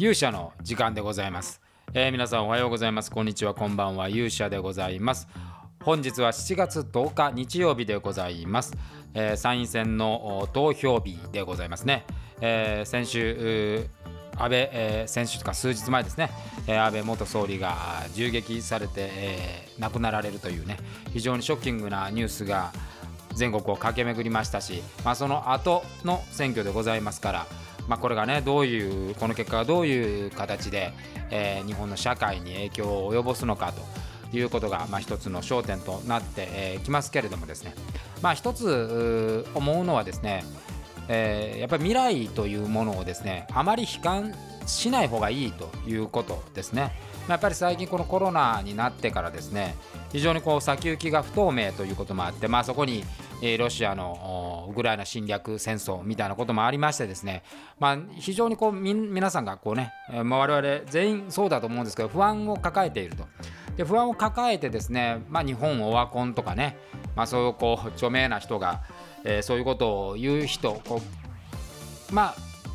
勇者の時間でございます、えー、皆さんおはようございます。こんにちは。こんばんは。勇者でございます。本日は7月10日日曜日でございます、えー、参院選の投票日でございますね、えー、先週安倍、えー、先週とか数日前ですね、えー、安倍元総理が銃撃されて、えー、亡くなられるというね。非常にショッキングなニュースが全国を駆け巡りましたし、まあ、その後の選挙でございますからまあ、これがねどういうこの結果がどういう形で、えー、日本の社会に影響を及ぼすのかということが、まあ、一つの焦点となってき、えー、ますけれどもですね、まあ、一つ思うのはですね、えー、やっぱり未来というものをですねあまり悲観しない方がいいということですね。やっぱり最近このコロナになってからですね非常にこう先行きが不透明ということもあって、まあ、そこにえロシアのウクライナ侵略戦争みたいなこともありましてですね、まあ、非常にこう皆さんがこうね、まあ、我々全員そうだと思うんですけど不安を抱えていると。で不安を抱えてですね、まあ、日本オワコンとかね、まあ、そういうこう著名な人が、えー、そういうことを言う人こうまあ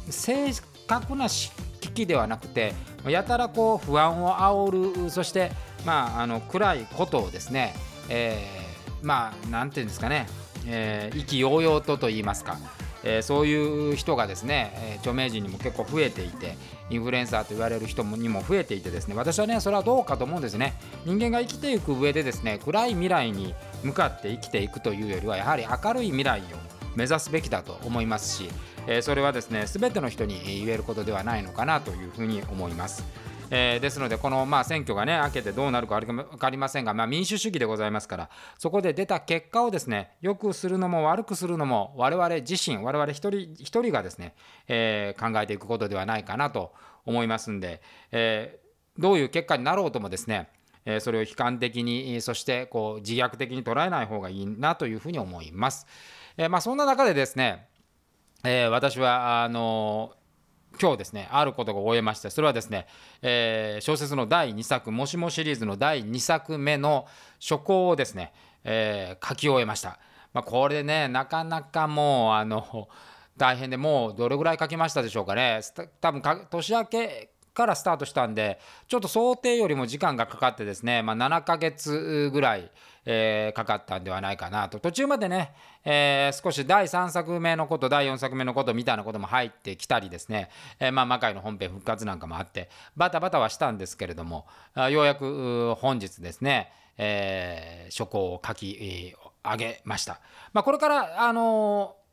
正確な危機ではなくてやたらこう不安を煽るそしてまああの暗いことをですね、えー、まあなんていうんですかねえー、意気揚々とと言いますか、えー、そういう人がですね、え、著名人にも結構増えていてインフルエンサーと言われる人にも増えていてですね私はねそれはどうかと思うんですね。人間が生きていく上でですね暗い未来に向かって生きていくというよりはやはり明るい未来を目指すべきだと思いますし、えー、それはですね全ての人に言えることではないのかなというふうに思います。えー、ですので、このまあ選挙がね、明けてどうなるか分かりませんが、まあ、民主主義でございますから、そこで出た結果をですね、良くするのも悪くするのも、我々自身、我々一人一人がですね、えー、考えていくことではないかなと思いますんで、えー、どういう結果になろうともですね、えそれを悲観的に、そしてこう自虐的に捉えない方がいいなというふうに思います。えまあ、そんな中でですね、え私はあの今日ですねあることが終えましてそれはですね、えー、小説の第2作「もしも」シリーズの第2作目の初稿をですね、えー、書き終えました、まあ、これねなかなかもうあの大変でもうどれぐらい書きましたでしょうかね多分年明けからスタートしたんでちょっと想定よりも時間がかかってですね、まあ、7ヶ月ぐらい、えー、かかったんではないかなと途中までね、えー、少し第3作目のこと第4作目のことみたいなことも入ってきたりですね、えー、まあ魔界の本編復活なんかもあってバタバタはしたんですけれどもようやく本日ですね、えー、書稿を書き上げました。まあ、これからあのー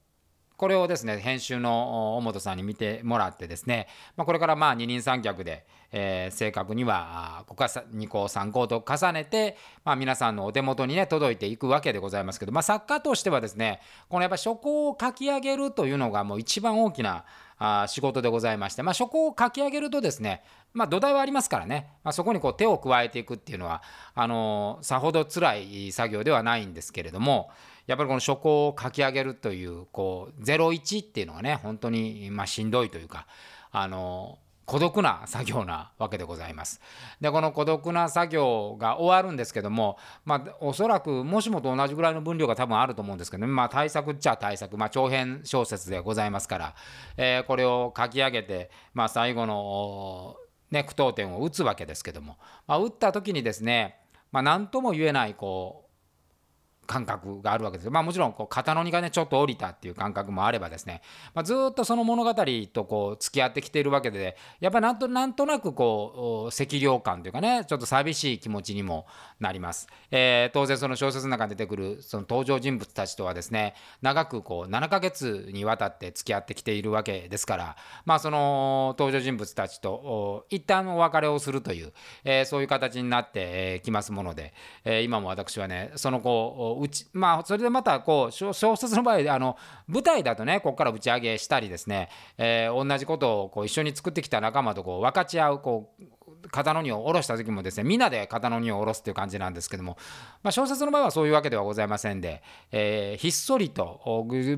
これをですね編集の尾本さんに見てもらってですね、まあ、これからまあ二人三脚で、えー、正確にはここか2項3項と重ねて、まあ、皆さんのお手元にね届いていくわけでございますけど、まあ、作家としてはですねこのやっぱ書稿を書き上げるというのがもう一番大きなあ仕事でございまして、まあ、書稿を書き上げるとですね、まあ、土台はありますからね、まあ、そこにこう手を加えていくっていうのはあのー、さほど辛い作業ではないんですけれども、やっぱりこの書庫を書き上げるというこう01っていうのはね本当にましんどいというかあの孤独な作業なわけでございます。でこの孤独な作業が終わるんですけども、まあ、おそらくもしもと同じぐらいの分量が多分あると思うんですけど、ね、まあ、対策っちゃ対策、まあ、長編小説でございますから、えー、これを書き上げて、まあ、最後の、ね、句読点を打つわけですけども、まあ、打った時にですね、まあ、何とも言えないこう感覚があるわけですまあもちろんこう肩の荷がねちょっと降りたっていう感覚もあればですね、まあ、ずっとその物語とこう付き合ってきているわけでやっぱなんとなんとなくこう赤涼感というかねちょっと寂しい気持ちにもなります、えー、当然その小説の中に出てくるその登場人物たちとはですね長くこう7ヶ月にわたって付き合ってきているわけですからまあその登場人物たちと一旦お別れをするという、えー、そういう形になってきますもので、えー、今も私はねそのこうちまあそれでまたこう小説の場合あの舞台だとねここから打ち上げしたりですね、えー、同じことをこう一緒に作ってきた仲間とこう分かち合うこう肩の荷を下ろした時もですねみんなで肩の荷を下ろすっていう感じなんですけども、まあ、小説の場合はそういうわけではございませんで、えー、ひっそりと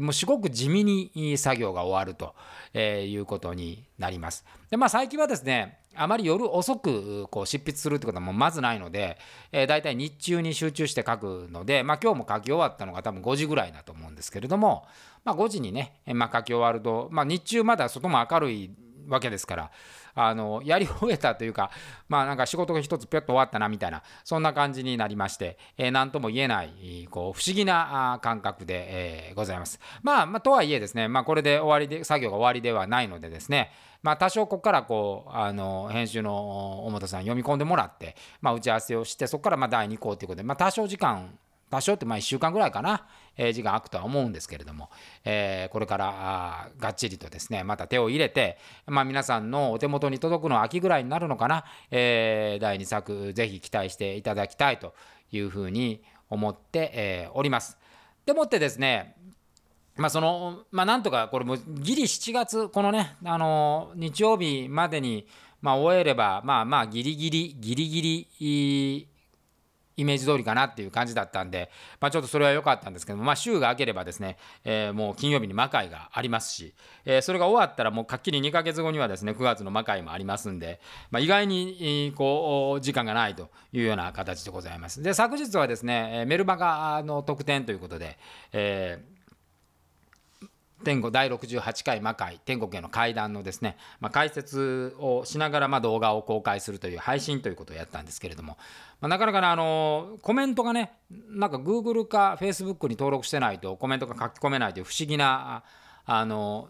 もうすごく地味に作業が終わると、え、いうことになります。でまあ最近はですねあまり夜遅くこう執筆するってことはもうまずないので、えー、大体日中に集中して書くので、まあ、今日も書き終わったのが多分5時ぐらいだと思うんですけれども、まあ、5時にね、まあ、書き終わると、まあ、日中まだ外も明るいわけですからあのやり終えたというかまあなんか仕事が一つぴょっと終わったなみたいなそんな感じになりまして、えー、とも言えないこう不思議な感覚で、えー、ございます。まあ、まあ、とはいえですね、まあ、これで終わりで作業が終わりではないのでですねまあ、多少ここからこうあの編集の表さん読み込んでもらって、まあ、打ち合わせをしてそこからまあ第2項ということで、まあ、多少時間多少ってまあ1週間ぐらいかな、えー、時間空くとは思うんですけれども、えー、これからがっちりとですねまた手を入れて、まあ、皆さんのお手元に届くのは秋ぐらいになるのかな、えー、第2作ぜひ期待していただきたいというふうに思って、えー、おります。でもってですねまあそのまあ、なんとかこれもギリ7月このねあの日曜日までにまあ終えればまあまあギリギリギリギリイメージ通りかなっていう感じだったんで、まあ、ちょっとそれは良かったんですけども、まあ、週が明ければですね、えー、もう金曜日に魔界がありますし、えー、それが終わったらもうかっきり2ヶ月後にはですね9月の魔界もありますんで、まあ、意外にこう時間がないというような形でございます。で昨日はですねメルマガの特典ということで、えー天国第68回魔界天国への階段のですね、まあ、解説をしながらま動画を公開するという配信ということをやったんですけれども、まあ、なかなかねあのコメントがねなんか Google か Facebook に登録してないとコメントが書き込めないという不思議なあの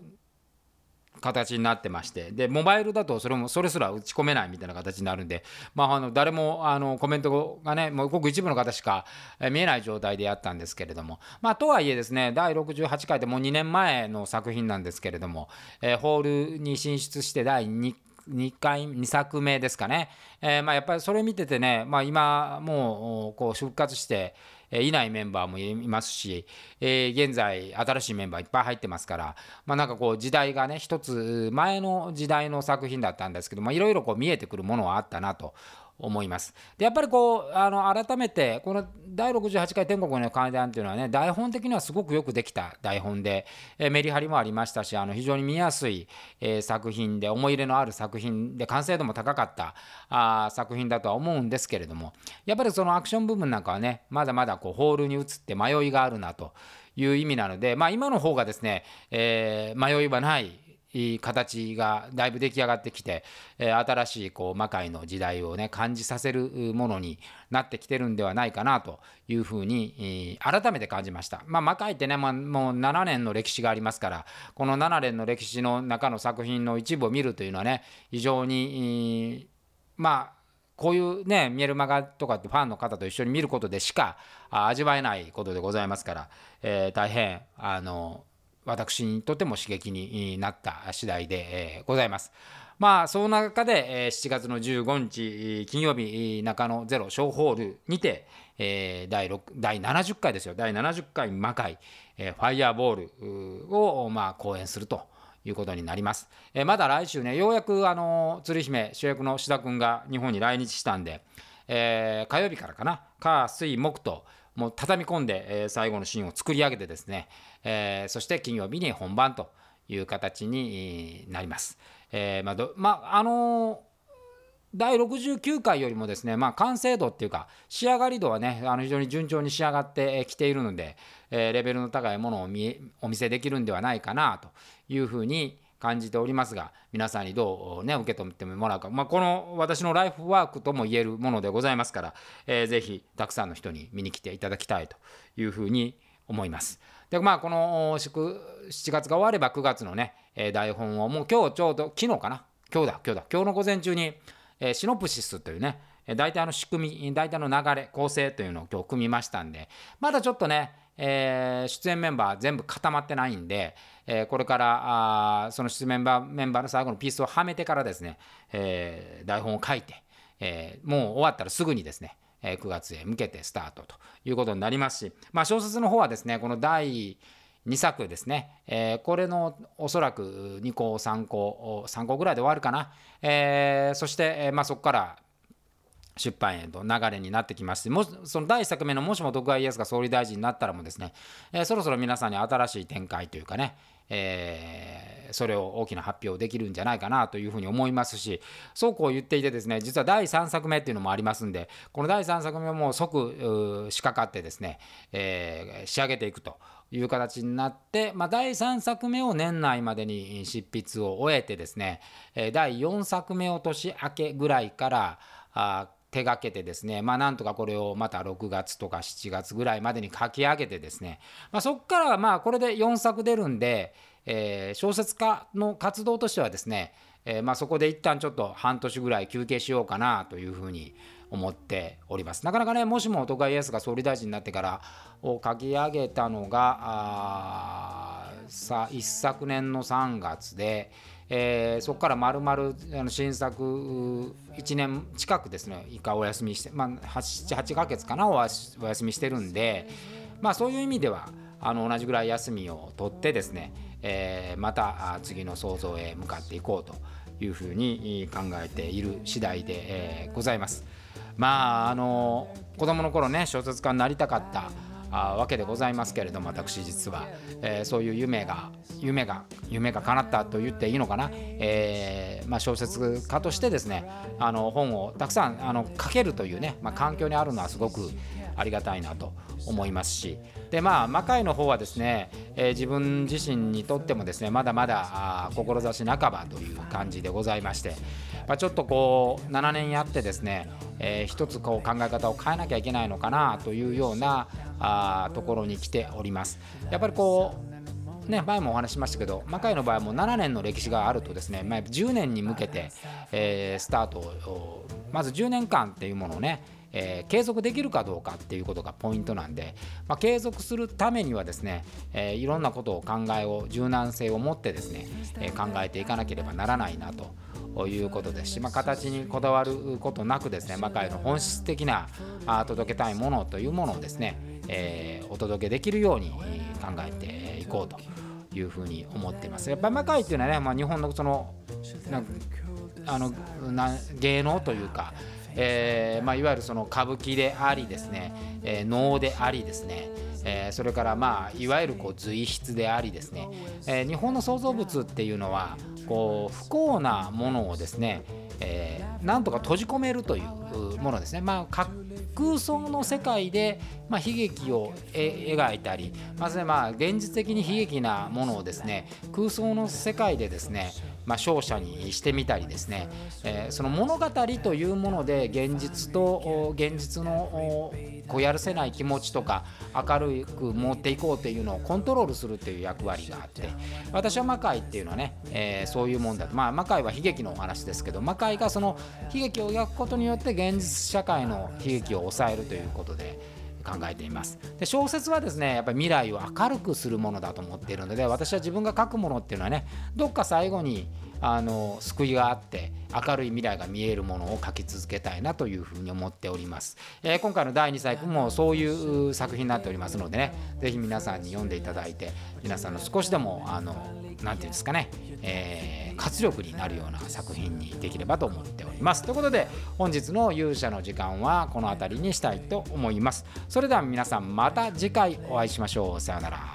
形になってましてでモバイルだとそれもそれすら打ち込めないみたいな形になるんで、まあ、あの誰もあのコメントがねもうごく一部の方しか見えない状態でやったんですけれども、まあ、とはいえですね第68回でもう2年前の作品なんですけれども、えー、ホールに進出して第2 2回2作目ですかね、えー、まあやっぱりそれ見ててね、まあ、今もうこう復活して、いないメンバーもいますし、えー、現在新しいメンバーいっぱい入ってますから、まあ、なんかこう時代がね一つ前の時代の作品だったんですけどいろいろ見えてくるものはあったなと思います。でやっぱりこうあの改めてこの第68回天国の階段っていうのはね台本的にはすごくよくできた台本で、えメリハリもありましたしあの非常に見やすい、えー、作品で思い入れのある作品で完成度も高かったあ作品だとは思うんですけれどもやっぱりそのアクション部分なんかはねまだまだこうホールに移って迷いがあるなという意味なので、まあ、今の方がですね、えー、迷いはない形がだいぶ出来上がってきて、え新しいこう魔界の時代をね感じさせるものになってきてるんではないかなというふうに、改めて感じました。まあ、魔界ってね、まあ、もう7年の歴史がありますからこの7年の歴史の中の作品の一部を見るというのはね非常にまあこういうねミエルマガとかってファンの方と一緒に見ることでしか味わえないことでございますから、えー、大変あの私にとても刺激になった次第でございます。まあ、その中で7月の15日金曜日中野ゼロ小ホールにて第6第70回ですよ第70回魔界ファイヤーボールをまあ講演するということになります。まだ来週ねようやくあの鶴姫主役の志田君が日本に来日したんで、えー、火曜日からかな火水木ともう畳み込んで、えー、最後のシーンを作り上げてですね、えー、そして金曜日に本番という形になります。えー、まあまあ、あの第69回よりもですね、まあ、完成度っていうか仕上がり度はねあの非常に順調に仕上がってきているので、えー、レベルの高いものをお見せできるんではないかなというふうに感じておりますが皆さんにどうね受け止めてもらうか、まあ、この私のライフワークとも言えるものでございますから、えー、ぜひたくさんの人に見に来ていただきたいというふうに思います。でまあこの7月が終われば9月のね、台本をもう今日ちょうど昨日かな。今日だ今日だ。今日の午前中に、え、シノプシスというね大体の仕組み大体の流れ構成というのを今日組みましたんでまだちょっとね、えー、出演メンバー全部固まってないんで、えー、これからあその出演メンバーメンバーの最後のピースをはめてからですね、えー、台本を書いて、えー、もう終わったらすぐにですね9月へ向けてスタートということになりますし、まあ、小説の方はですねこの第2作ですね、えー、これのおそらく2項3項3項ぐらいで終わるかな、えー、そして、まあ、そこから出版へと流れになってきましてもその第1作目のもしも徳川家康が総理大臣になったらもですね、えー、そろそろ皆さんに新しい展開というかね、えーそれを大きな発表できるんじゃないかなというふうに思いますしそうこう言っていてですね実は第3作目っていうのもありますんでこの第3作目も即仕掛かってですね、えー、仕上げていくという形になって、まあ、第3作目を年内までに執筆を終えてですね第4作目を年明けぐらいからあ手がけてですね、まあ、なんとかこれをまた6月とか7月ぐらいまでに書き上げてですね、まあ、そこからまあこれで4作出るんで、えー、小説家の活動としてはですね、えー、まあそこで一旦ちょっと半年ぐらい休憩しようかなというふうに思っております。なかなかねもしも徳川家康が総理大臣になってからを書き上げたのがあさ一昨年の3月で、えー、そこからまるまる新作1年近くですね一回お休みして、まあ、78ヶ月かなお休みしてるんで、まあ、そういう意味ではあの同じぐらい休みを取ってですね、えー、また次の創造へ向かっていこうというふうに考えている次第で、えー、ございます。まああの子供の頃ね小説家になりたかったわけでございますけれども私実は、えー、そういう夢が夢が夢が叶ったと言っていいのかな、えーまあ、小説家としてですねあの本をたくさんあの書けるというね、まあ、環境にあるのはすごくありがたいなと思いますし。でまあ魔界の方はですね、えー、自分自身にとってもですねまだまだ志半ばという感じでございまして、まあ、ちょっとこう7年やってですね、えー、一つこう考え方を変えなきゃいけないのかなというようなあところに来ております。やっぱりこうね、前もお話しましたけど魔界の場合も7年の歴史があるとですね、まあ、10年に向けて、えー、スタートをまず10年間っていうものをねえー、継続できるかどうかっていうことがポイントなんで、まあ、継続するためにはですね、えー、いろんなことを考えを柔軟性を持ってですね、えー、考えていかなければならないなと。いうことですし、まあ、形にこだわることなくですね魔界の本質的な届けたいものというものをですね、えー、お届けできるように考えていこうというふうに思っています。やっぱ魔界っていうのはね、まあ、日本のそのあの芸能というか、えーまあ、いわゆるその歌舞伎でありですね、えー、能でありですね、えー、それからまあいわゆるこう随筆でありですね、えー、日本の創造物っていうのはこう不幸なものをですね、えー、なんとか閉じ込めるというものですね、まあ、空想の世界で、まあ、悲劇を描いたりまず、ね、まあ現実的に悲劇なものをですね空想の世界でですねまあ、勝者にしてみたりですね、えー、その物語というもので現実と現実のこうやるせない気持ちとか明るく持っていこうっていうのをコントロールするっていう役割があって私は魔界っていうのはね、えー、そういうもんだとまあ魔界は悲劇のお話ですけど魔界がその悲劇を描くことによって現実社会の悲劇を抑えるということで。考えていますで小説はですねやっぱり未来を明るくするものだと思っているので私は自分が書くものっていうのはねどっか最後にあの救いがあって明るい未来が見えるものを書き続けたいなというふうに思っております、えー、今回の第2作もそういう作品になっておりますのでね是非皆さんに読んでいただいて皆さんの少しでもあの何て言うんですかね、えー、活力になるような作品にできればと思っております。ということで本日の勇者の時間はこの辺りにしたいと思います。それでは皆さんまた次回お会いしましょう。さようなら。